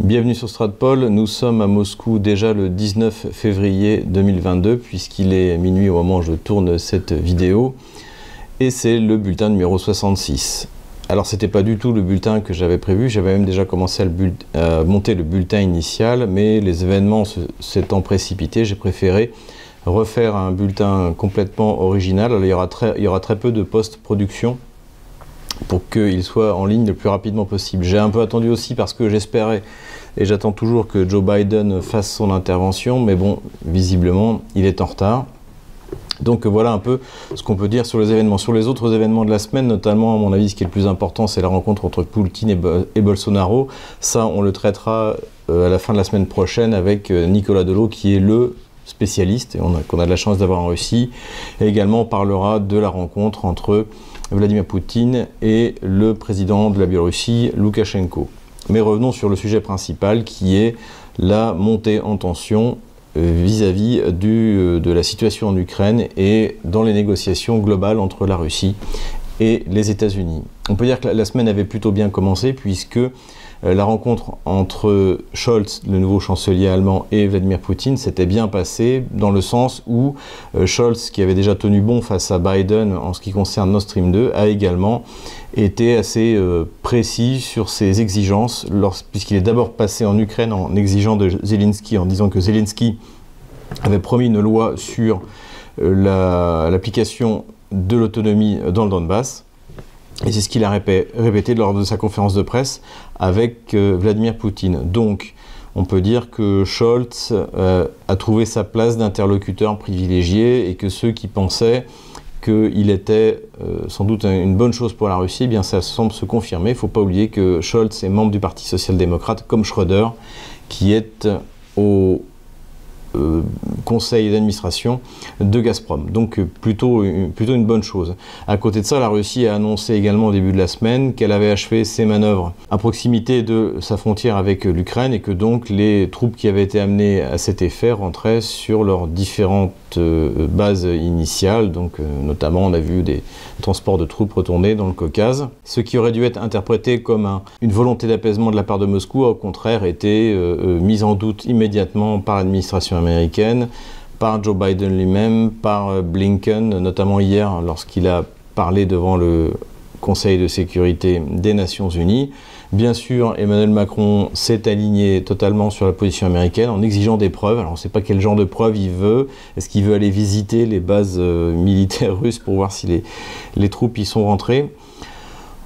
Bienvenue sur Stratpol, nous sommes à Moscou déjà le 19 février 2022 puisqu'il est minuit au moment où je tourne cette vidéo et c'est le bulletin numéro 66. Alors c'était pas du tout le bulletin que j'avais prévu, j'avais même déjà commencé à, monter le bulletin initial mais les événements s'étant précipités, j'ai préféré refaire un bulletin complètement original. Il y aura très peu de post-production pour qu'il soit en ligne le plus rapidement possible. J'ai un peu attendu aussi parce que j'espérais et j'attends toujours que Joe Biden fasse son intervention, mais bon, visiblement, il est en retard. Donc voilà un peu ce qu'on peut dire sur les événements. Sur les autres événements de la semaine, notamment à mon avis ce qui est le plus important, c'est la rencontre entre Poutine et, Bolsonaro. Ça, on le traitera euh, à la fin de la semaine prochaine avec euh, Nicolas Delot qui est le spécialiste qu'on a, a de la chance d'avoir en Russie. Et également on parlera de la rencontre entre Vladimir Poutine et le président de la Biélorussie, Loukachenko. Mais revenons sur le sujet principal qui est la montée en tension euh, vis-à-vis euh, de la situation en Ukraine et dans les négociations globales entre la Russie et les États-Unis. On peut dire que la semaine avait plutôt bien commencé puisque la rencontre entre Scholz, le nouveau chancelier allemand, et Vladimir Poutine s'était bien passée dans le sens où euh, Scholz, qui avait déjà tenu bon face à Biden en ce qui concerne Nord Stream 2, a également été assez euh, précis sur ses exigences, puisqu'il est d'abord passé en Ukraine en exigeant de Zelensky, en disant que Zelensky avait promis une loi sur l'application de l'autonomie dans le Donbass. Et c'est ce qu'il a répété lors de sa conférence de presse avec euh, Vladimir Poutine. Donc, on peut dire que Scholz euh, a trouvé sa place d'interlocuteur privilégié et que ceux qui pensaient qu'il était euh, sans doute une bonne chose pour la Russie, eh bien ça semble se confirmer. Il ne faut pas oublier que Scholz est membre du Parti social-démocrate, comme Schröder, qui est au, conseil d'administration de Gazprom. Donc euh, plutôt, plutôt une bonne chose. À côté de ça, la Russie a annoncé également au début de la semaine qu'elle avait achevé ses manœuvres à proximité de sa frontière avec l'Ukraine et que donc les troupes qui avaient été amenées à cet effet rentraient sur leurs différentes euh, bases initiales. Donc notamment on a vu des transports de troupes retourner dans le Caucase. Ce qui aurait dû être interprété comme une volonté d'apaisement de la part de Moscou a au contraire été mis en doute immédiatement par l'administration par Joe Biden lui-même, par euh, Blinken, notamment hier lorsqu'il a parlé devant le Conseil de sécurité des Nations Unies. Bien sûr, Emmanuel Macron s'est aligné totalement sur la position américaine en exigeant des preuves. Alors on ne sait pas quel genre de preuves il veut. Est-ce qu'il veut aller visiter les bases euh, militaires russes pour voir si les troupes y sont rentrées?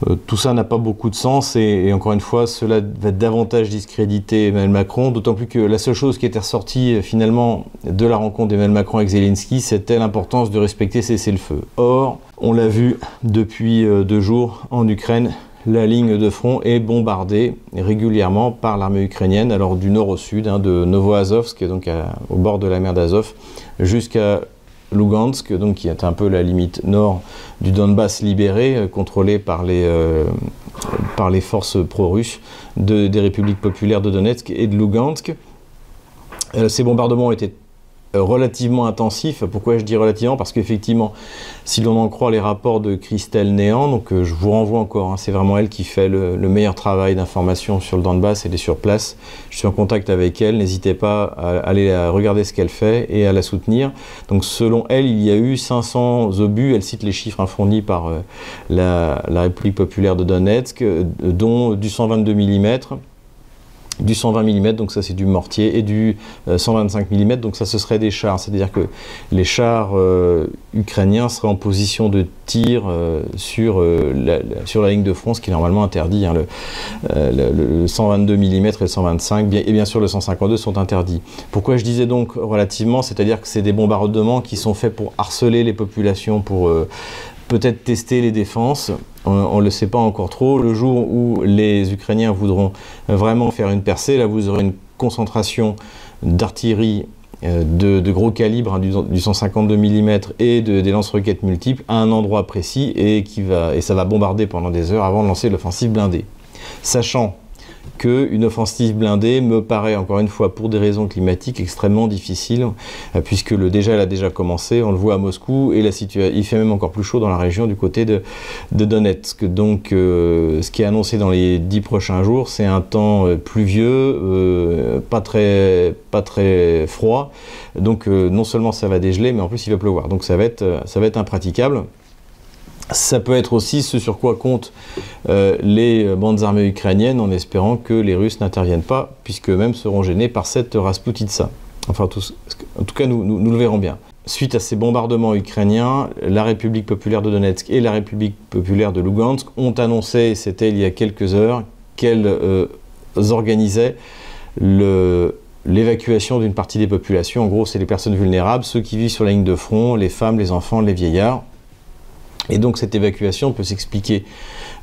Euh, tout ça n'a pas beaucoup de sens et, encore une fois, cela va davantage discréditer Emmanuel Macron, d'autant plus que la seule chose qui était ressortie euh, finalement de la rencontre d'Emmanuel Macron avec Zelensky, c'était l'importance de respecter cessez-le-feu. Or, on l'a vu depuis euh, deux jours en Ukraine, la ligne de front est bombardée régulièrement par l'armée ukrainienne, alors du nord au sud, hein, de Novoazovsk, donc au bord de la mer d'Azov, jusqu'à Lugansk, qui est un peu la limite nord du Donbass libéré, euh, contrôlé par les, euh, par les forces pro-russes des républiques populaires de Donetsk et de Lugansk. Euh, ces bombardements euh, relativement intensif. Pourquoi je dis relativement? Parce qu'effectivement, si l'on en croit les rapports de Christelle Néant, donc euh, je vous renvoie encore, hein, c'est vraiment elle qui fait le, meilleur travail d'information sur le Donbass, elle est sur place. Je suis en contact avec elle, n'hésitez pas à aller regarder ce qu'elle fait et à la soutenir. Donc selon elle, il y a eu 500 obus, elle cite les chiffres fournis par euh, la, la, République populaire de Donetsk, dont du 122 mm du 120 mm, donc ça c'est du mortier, et du 125 euh, mm, donc ça ce serait des chars. C'est-à-dire que les chars euh, ukrainiens seraient en position de tir euh, sur, la, ligne de front, ce qui est normalement interdit. Hein. le, 122 mm et le 125, et bien sûr le 152 sont interdits. Pourquoi je disais donc relativement C'est-à-dire que c'est des bombardements qui sont faits pour harceler les populations, pour peut-être tester les défenses. On ne le sait pas encore trop. Le jour où les Ukrainiens voudront vraiment faire une percée, là vous aurez une concentration d'artillerie euh, de, gros calibre, hein, du, 152 mm et de, des lance-roquettes multiples à un endroit précis et, qui et ça va bombarder pendant des heures avant de lancer l'offensive blindée. Sachant qu'une offensive blindée me paraît, encore une fois, pour des raisons climatiques, extrêmement difficile, euh, puisque le déjà, elle a déjà commencé, on le voit à Moscou, et la il fait même encore plus chaud dans la région du côté de, Donetsk. Donc, euh, ce qui est annoncé dans les dix prochains jours, c'est un temps euh, pluvieux, pas, très, pas très froid. Donc, non seulement ça va dégeler, mais en plus il va pleuvoir. Donc, ça va être, ça va être impraticable. Ça peut être aussi ce sur quoi comptent euh, les bandes armées ukrainiennes en espérant que les Russes n'interviennent pas, puisque eux-mêmes seront gênés par cette Rasputitsa. Enfin, en tout cas, nous, nous, le verrons bien. Suite à ces bombardements ukrainiens, la République populaire de Donetsk et la République populaire de Lugansk ont annoncé, c'était il y a quelques heures, qu'elles euh, organisaient l'évacuation d'une partie des populations. En gros, c'est les personnes vulnérables, ceux qui vivent sur la ligne de front, les femmes, les enfants, les vieillards. Et donc cette évacuation peut s'expliquer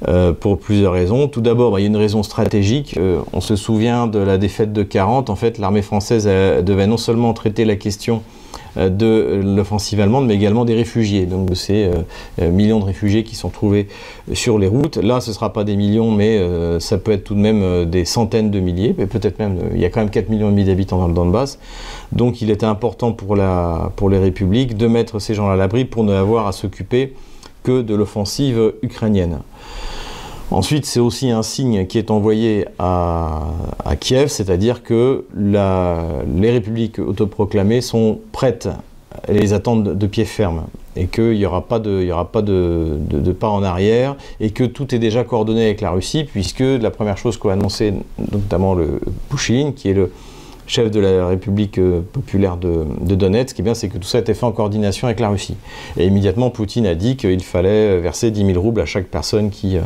euh, pour plusieurs raisons. Tout d'abord, bah, il y a une raison stratégique. Euh, on se souvient de la défaite de 40. En fait, l'armée française devait non seulement traiter la question euh, de l'offensive allemande, mais également des réfugiés. Donc de ces millions de réfugiés qui sont trouvés sur les routes. Là, ce ne sera pas des millions, mais ça peut être tout de même des centaines de milliers, mais peut-être même, il y a quand même 4 millions et demi d'habitants dans le Donbass. Donc il était important pour, la, pour les républiques de mettre ces gens à l'abri pour ne avoir à s'occuper que de l'offensive ukrainienne. Ensuite, c'est aussi un signe qui est envoyé à, Kiev, c'est-à-dire que les républiques autoproclamées sont prêtes. Et les attendent de pied ferme. Et qu'il n'y aura pas, de, aura pas de, pas en arrière. Et que tout est déjà coordonné avec la Russie puisque la première chose qu'a annoncé notamment le Pouchine, qui est le, chef de la République euh, populaire de, Donetsk, eh c'est que tout ça a été fait en coordination avec la Russie. Et immédiatement, Poutine a dit qu'il fallait verser 10 000 roubles à chaque personne qui, euh,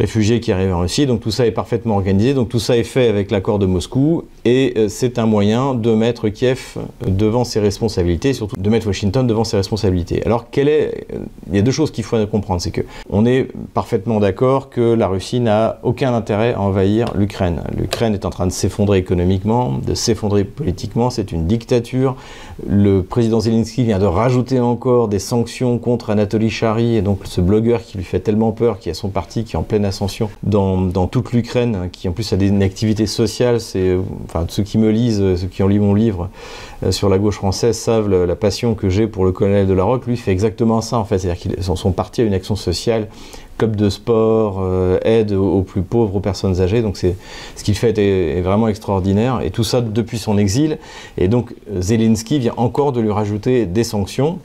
réfugiés qui arrivent en Russie. Donc tout ça est parfaitement organisé. Donc tout ça est fait avec l'accord de Moscou. Et euh, c'est un moyen de mettre Kiev devant ses responsabilités, surtout de mettre Washington devant ses responsabilités. Alors quelle est euh, Il y a deux choses qu'il faut comprendre. C'est que on est parfaitement d'accord que la Russie n'a aucun intérêt à envahir l'Ukraine. L'Ukraine est en train de s'effondrer économiquement, de s'effondrer politiquement. C'est une dictature. Le président Zelensky vient de rajouter encore des sanctions contre Anatoly Chary, et donc ce blogueur qui lui fait tellement peur, qui a son parti qui est en pleine dans, toute l'Ukraine, qui en plus a des activités sociales. C'est, enfin, ceux qui me lisent, ceux qui ont lu mon livre euh, sur la gauche française savent la, passion que j'ai pour le colonel de la Roque. Lui fait exactement ça en fait, c'est-à-dire qu'ils sont, partis à une action sociale club de sport, euh, aide aux, plus pauvres, aux personnes âgées. Donc c'est ce qu'il fait est, vraiment extraordinaire. Et tout ça depuis son exil. Et donc Zelensky vient encore de lui rajouter des sanctions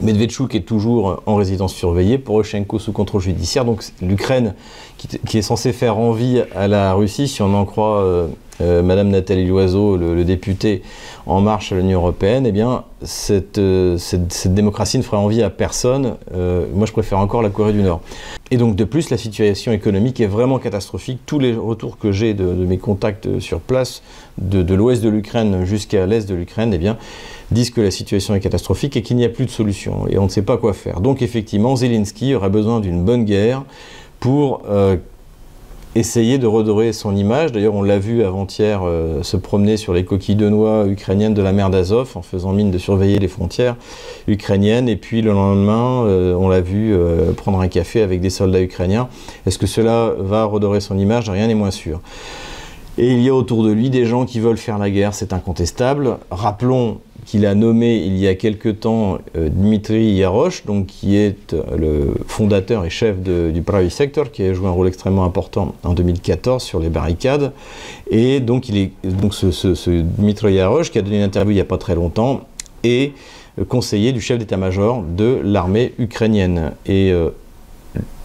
Medvedchuk est toujours en résidence surveillée, Poroshenko sous contrôle judiciaire. Donc l'Ukraine, qui, est censée faire envie à la Russie, si on en croit euh, euh, Madame Nathalie Loiseau, le, député En Marche à l'Union Européenne, eh bien, cette, euh, démocratie ne ferait envie à personne. moi, je préfère encore la Corée du Nord. Et donc, de plus, la situation économique est vraiment catastrophique. Tous les retours que j'ai de, mes contacts sur place, de, l'ouest de l'Ukraine jusqu'à l'est de l'Ukraine, eh bien, disent que la situation est catastrophique et qu'il n'y a plus de solution et on ne sait pas quoi faire. Donc effectivement, Zelensky aura besoin d'une bonne guerre pour euh, essayer de redorer son image. D'ailleurs, on l'a vu avant-hier euh, se promener sur les coquilles de noix ukrainiennes de la mer d'Azov en faisant mine de surveiller les frontières ukrainiennes. Et puis le lendemain, euh, on l'a vu prendre un café avec des soldats ukrainiens. Est-ce que cela va redorer son image? Rien n'est moins sûr. Et il y a autour de lui des gens qui veulent faire la guerre, c'est incontestable. Rappelons qu'il a nommé il y a quelque temps euh, Dmitri Yarosh, donc qui est euh, le fondateur et chef du Private Sector, qui a joué un rôle extrêmement important en 2014 sur les barricades. Et donc, il est, donc ce, Dmitri Yarosh, qui a donné une interview il n'y a pas très longtemps, est euh, conseiller du chef d'état-major de l'armée ukrainienne. Et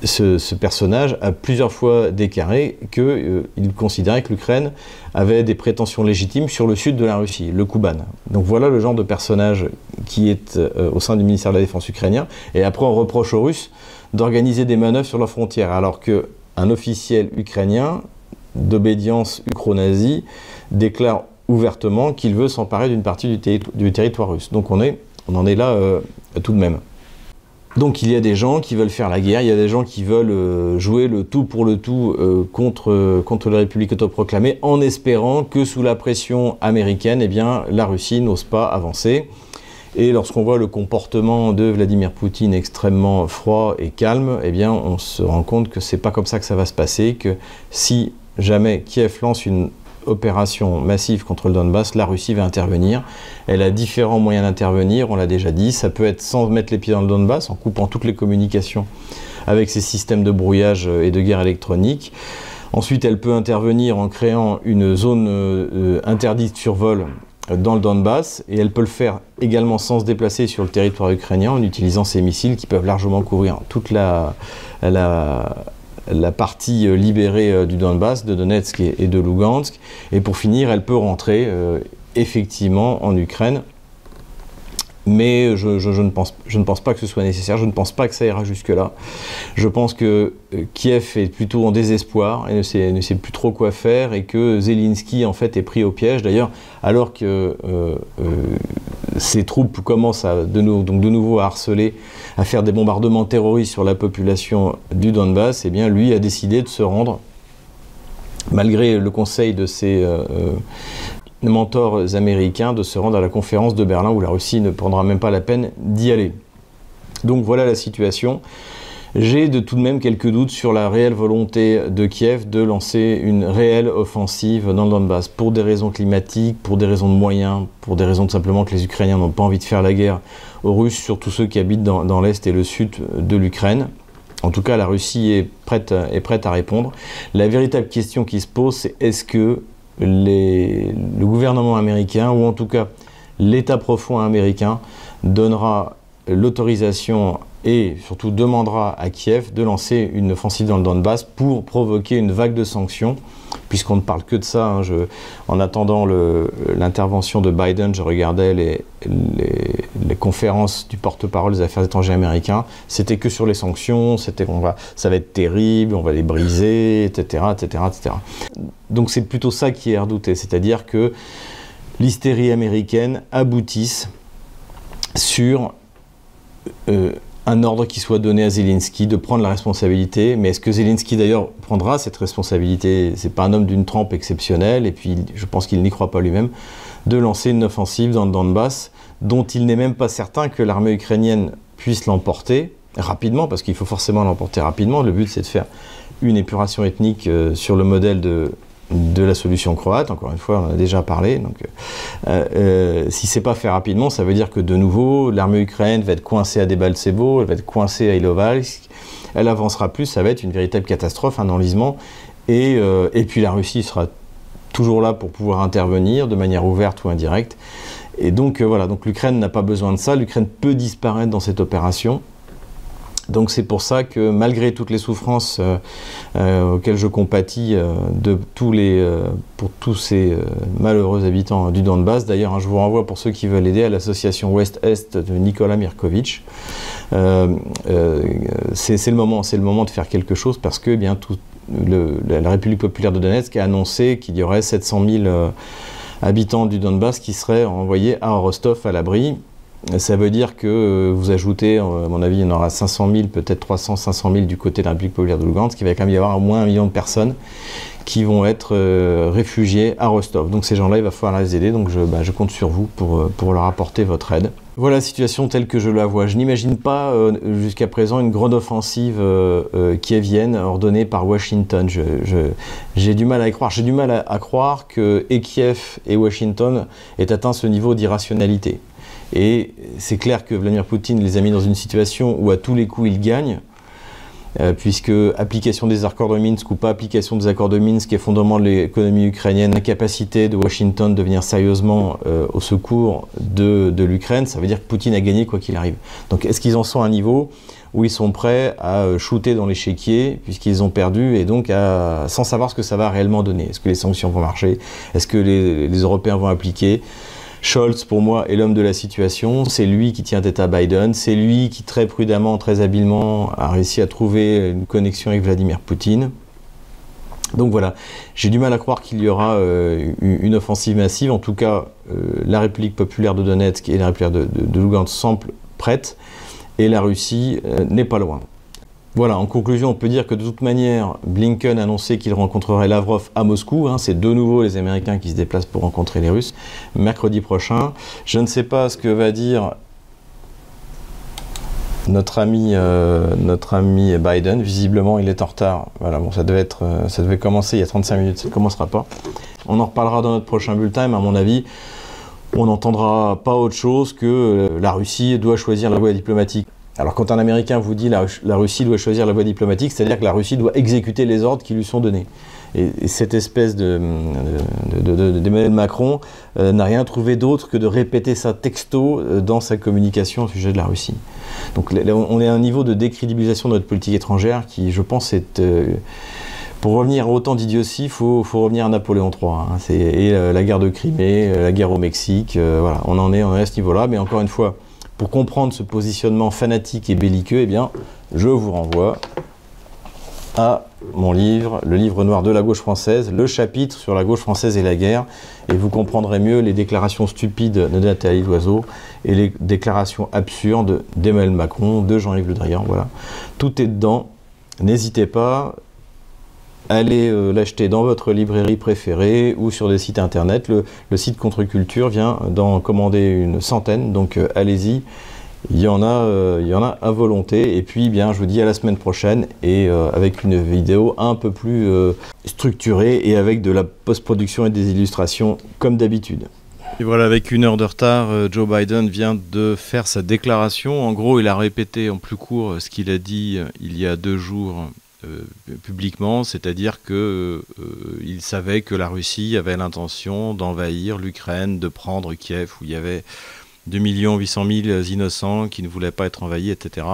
ce, personnage a plusieurs fois déclaré qu'il euh, considérait que l'Ukraine avait des prétentions légitimes sur le sud de la Russie, le Kuban. Donc voilà le genre de personnage qui est euh, au sein du ministère de la Défense ukrainien. Et après, on reproche aux Russes d'organiser des manœuvres sur leurs frontières, alors qu'un officiel ukrainien d'obédience ukro-nazie déclare ouvertement qu'il veut s'emparer d'une partie du, territoire russe. Donc on, en est là euh, tout de même. Donc il y a des gens qui veulent faire la guerre, il y a des gens qui veulent euh, jouer le tout pour le tout euh, contre, contre la République autoproclamée en espérant que sous la pression américaine, eh bien, la Russie n'ose pas avancer. Et lorsqu'on voit le comportement de Vladimir Poutine extrêmement froid et calme, eh bien, on se rend compte que c'est pas comme ça que ça va se passer, que si jamais Kiev lance une opération massive contre le Donbass, la Russie va intervenir. Elle a différents moyens d'intervenir, on l'a déjà dit. Ça peut être sans mettre les pieds dans le Donbass, en coupant toutes les communications avec ses systèmes de brouillage et de guerre électronique. Ensuite, elle peut intervenir en créant une zone euh, interdite sur vol dans le Donbass et elle peut le faire également sans se déplacer sur le territoire ukrainien en utilisant ces missiles qui peuvent largement couvrir toute la, la, la partie euh, libérée euh, du Donbass, de Donetsk et, de Lugansk. Et pour finir, elle peut rentrer effectivement en Ukraine mais je, ne pense, pas que ce soit nécessaire, je ne pense pas que ça ira jusque-là. Je pense que euh, Kiev est plutôt en désespoir et ne sait, plus trop quoi faire et que Zelensky en fait est pris au piège. D'ailleurs, alors que euh, euh, ses troupes commencent de nouveau à harceler, à faire des bombardements terroristes sur la population du Donbass, eh bien lui a décidé de se rendre malgré le conseil de ses, mentors américains de se rendre à la conférence de Berlin où la Russie ne prendra même pas la peine d'y aller. Donc voilà la situation. J'ai de tout de même quelques doutes sur la réelle volonté de Kiev de lancer une réelle offensive dans le Donbass pour des raisons climatiques, pour des raisons de moyens, pour des raisons tout simplement que les Ukrainiens n'ont pas envie de faire la guerre aux Russes, surtout ceux qui habitent dans, l'Est et le Sud de l'Ukraine. En tout cas, la Russie est prête, est prête à répondre. La véritable question qui se pose, c'est est-ce que le gouvernement américain, ou en tout cas l'État profond américain, donnera l'autorisation et surtout demandera à Kiev de lancer une offensive dans le Donbass pour provoquer une vague de sanctions, puisqu'on ne parle que de ça. Hein, en attendant l'intervention de Biden, je regardais les, conférences du porte-parole des affaires étrangères américains. C'était que sur les sanctions, c'était on va, ça va être terrible, on va les briser, etc., etc., etc. Donc c'est plutôt ça qui est redouté, c'est-à-dire que l'hystérie américaine aboutisse sur euh, un ordre qui soit donné à Zelensky de prendre la responsabilité. Mais est-ce que Zelensky d'ailleurs prendra cette responsabilité? C'est pas un homme d'une trempe exceptionnelle, et puis je pense qu'il n'y croit pas lui-même, de lancer une offensive dans le Donbass dont il n'est même pas certain que l'armée ukrainienne puisse l'emporter rapidement, parce qu'il faut forcément l'emporter rapidement. Le but c'est de faire une épuration ethnique euh, sur le modèle de la solution croate. Encore une fois, on en a déjà parlé. Donc, euh, euh, si c'est pas fait rapidement, ça veut dire que de nouveau, l'armée ukrainienne va être coincée à Debaltsebo, elle va être coincée à Ilovalsk, elle avancera plus, ça va être une véritable catastrophe, un enlisement. Et, euh, et puis la Russie sera toujours là pour pouvoir intervenir de manière ouverte ou indirecte. Et donc voilà, donc l'Ukraine n'a pas besoin de ça. L'Ukraine peut disparaître dans cette opération. Donc c'est pour ça que malgré toutes les souffrances euh, euh, auxquelles je compatis euh, de tous les, pour tous ces malheureux habitants du Donbass, d'ailleurs hein, je vous renvoie pour ceux qui veulent aider à l'association Ouest-Est de Nicolas Mirkovitch. c'est le moment, c'est le moment de faire quelque chose parce que eh bien la République populaire de Donetsk a annoncé qu'il y aurait 700 000 habitants du Donbass qui seraient envoyés à Rostov à l'abri. Ça veut dire que euh, vous ajoutez, euh, à mon avis, il y en aura 500 000, peut-être 300, 500 000 du côté de la République populaire de Lugansk, qui va quand même y avoir au moins un million de personnes qui vont être euh, réfugiées à Rostov. Donc ces gens-là, il va falloir les aider, donc je, bah, compte sur vous pour, pour, leur apporter votre aide. Voilà la situation telle que je la vois. Je n'imagine pas jusqu'à présent une grande offensive qui vienne ordonnée par Washington. J'ai du mal à y croire. J'ai du mal à, croire que Kiev et Washington aient atteint ce niveau d'irrationalité. Et c'est clair que Vladimir Poutine les a mis dans une situation où à tous les coups il gagne, euh, puisque application des accords de Minsk ou pas application des accords de Minsk est fondement de l'économie ukrainienne, incapacité de Washington de venir sérieusement euh, au secours de, l'Ukraine, ça veut dire que Poutine a gagné quoi qu'il arrive. Donc est-ce qu'ils en sont à un niveau où ils sont prêts à euh, shooter dans l'échiquier puisqu'ils ont perdu et donc sans savoir ce que ça va réellement donner? Est-ce que les sanctions vont marcher? Est-ce que les Européens vont appliquer? Scholz, pour moi, est l'homme de la situation. C'est lui qui tient tête à Biden. C'est lui qui, très prudemment, très habilement, a réussi à trouver une connexion avec Vladimir Poutine. Donc voilà, j'ai du mal à croire qu'il y aura euh, une offensive massive. En tout cas, euh, la République populaire de Donetsk et la République de, Lugansk semblent prêtes et la Russie euh, n'est pas loin. Voilà, en conclusion, on peut dire que de toute manière, Blinken a annoncé qu'il rencontrerait Lavrov à Moscou. Hein. c'est de nouveau les Américains qui se déplacent pour rencontrer les Russes mercredi prochain. Je ne sais pas ce que va dire notre ami, euh, Biden, visiblement, il est en retard. Voilà, bon, ça devait, euh, ça devait commencer il y a 35 minutes, ça ne commencera pas. On en reparlera dans notre prochain bulletin, mais à mon avis, on n'entendra pas autre chose que euh, la Russie doit choisir la voie diplomatique. Alors quand un Américain vous dit la, la Russie doit choisir la voie diplomatique, c'est-à-dire que la Russie doit exécuter les ordres qui lui sont donnés. Et, cette espèce d'Emmanuel de, Macron euh, n'a rien trouvé d'autre que de répéter ça texto euh, dans sa communication au sujet de la Russie. Donc on est à un niveau de décrédibilisation de notre politique étrangère qui, je pense, est... Euh, pour revenir autant d'idiotie, il faut, revenir à Napoléon III. Hein. et la guerre de Crimée, la guerre au Mexique, voilà, on en est, on est à ce niveau-là. Mais encore une fois, pour comprendre ce positionnement fanatique et belliqueux, eh bien, je vous renvoie à mon livre, le livre noir de la gauche française, le chapitre sur la gauche française et la guerre, et vous comprendrez mieux les déclarations stupides de Nathalie Loiseau et les déclarations absurdes d'Emmanuel Macron, de Jean-Yves Le Drian, voilà. Tout est dedans. N'hésitez pas, allez euh, l'acheter dans votre librairie préférée ou sur des sites internet. Le, site Contre-Culture vient d'en commander une centaine, donc euh, allez-y. Il y, en a, euh, il y en a à volonté. Et puis, bien, je vous dis à la semaine prochaine et avec une vidéo un peu plus structurée et avec de la post-production et des illustrations comme d'habitude. Et voilà, avec une heure de retard, Joe Biden vient de faire sa déclaration. En gros, il a répété en plus court ce qu'il a dit il y a deux jours publiquement, c'est-à-dire qu'il savait que la Russie avait l'intention d'envahir l'Ukraine, de prendre Kiev, où il y avait 2 800 000 innocents qui ne voulaient pas être envahis, etc.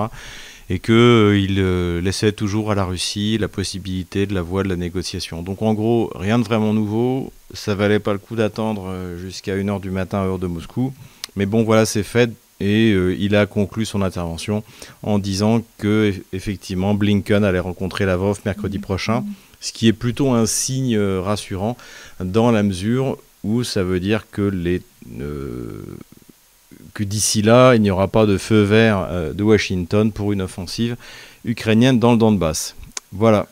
Et qu'il euh, euh, laissait toujours à la Russie la possibilité de la voie de la négociation. Donc en gros, rien de vraiment nouveau. Ça valait pas le coup d'attendre euh, jusqu'à 1h du matin, heure de Moscou. Mais bon, voilà, c'est fait. Et il a conclu son intervention en disant que effectivement Blinken allait rencontrer Lavrov mercredi prochain, ce qui est plutôt un signe rassurant dans la mesure où ça veut dire que les que d'ici là, il n'y aura pas de feu vert euh, de Washington pour une offensive ukrainienne dans le Donbass. Voilà.